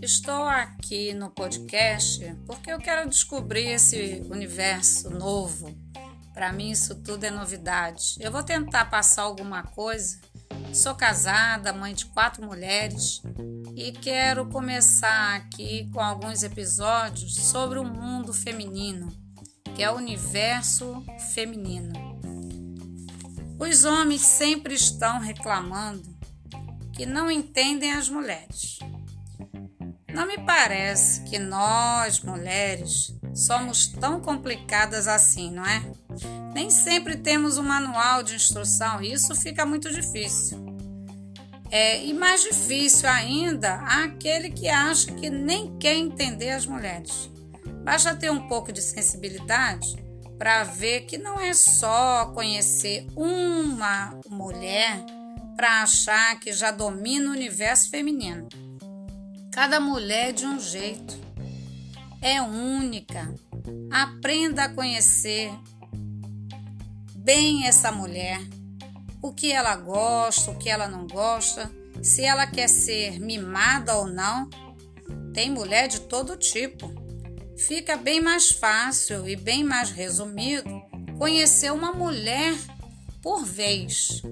Estou aqui no podcast porque eu quero descobrir esse universo novo. Para mim, isso tudo é novidade. Eu vou tentar passar alguma coisa. Sou casada, mãe de quatro mulheres e quero começar aqui com alguns episódios sobre o mundo feminino, que é o universo feminino. Os homens sempre estão reclamando que não entendem as mulheres. Não me parece que nós, mulheres, somos tão complicadas assim, não é? Nem sempre temos um manual de instrução e isso fica muito difícil. É, e mais difícil ainda aquele que acha que nem quer entender as mulheres. Basta ter um pouco de sensibilidade para ver que não é só conhecer uma mulher para achar que já domina o universo feminino. Cada mulher é de um jeito. É única. Aprenda a conhecer bem essa mulher. O que ela gosta, o que ela não gosta, se ela quer ser mimada ou não. Tem mulher de todo tipo fica bem mais fácil e bem mais resumido conhecer uma mulher por vez.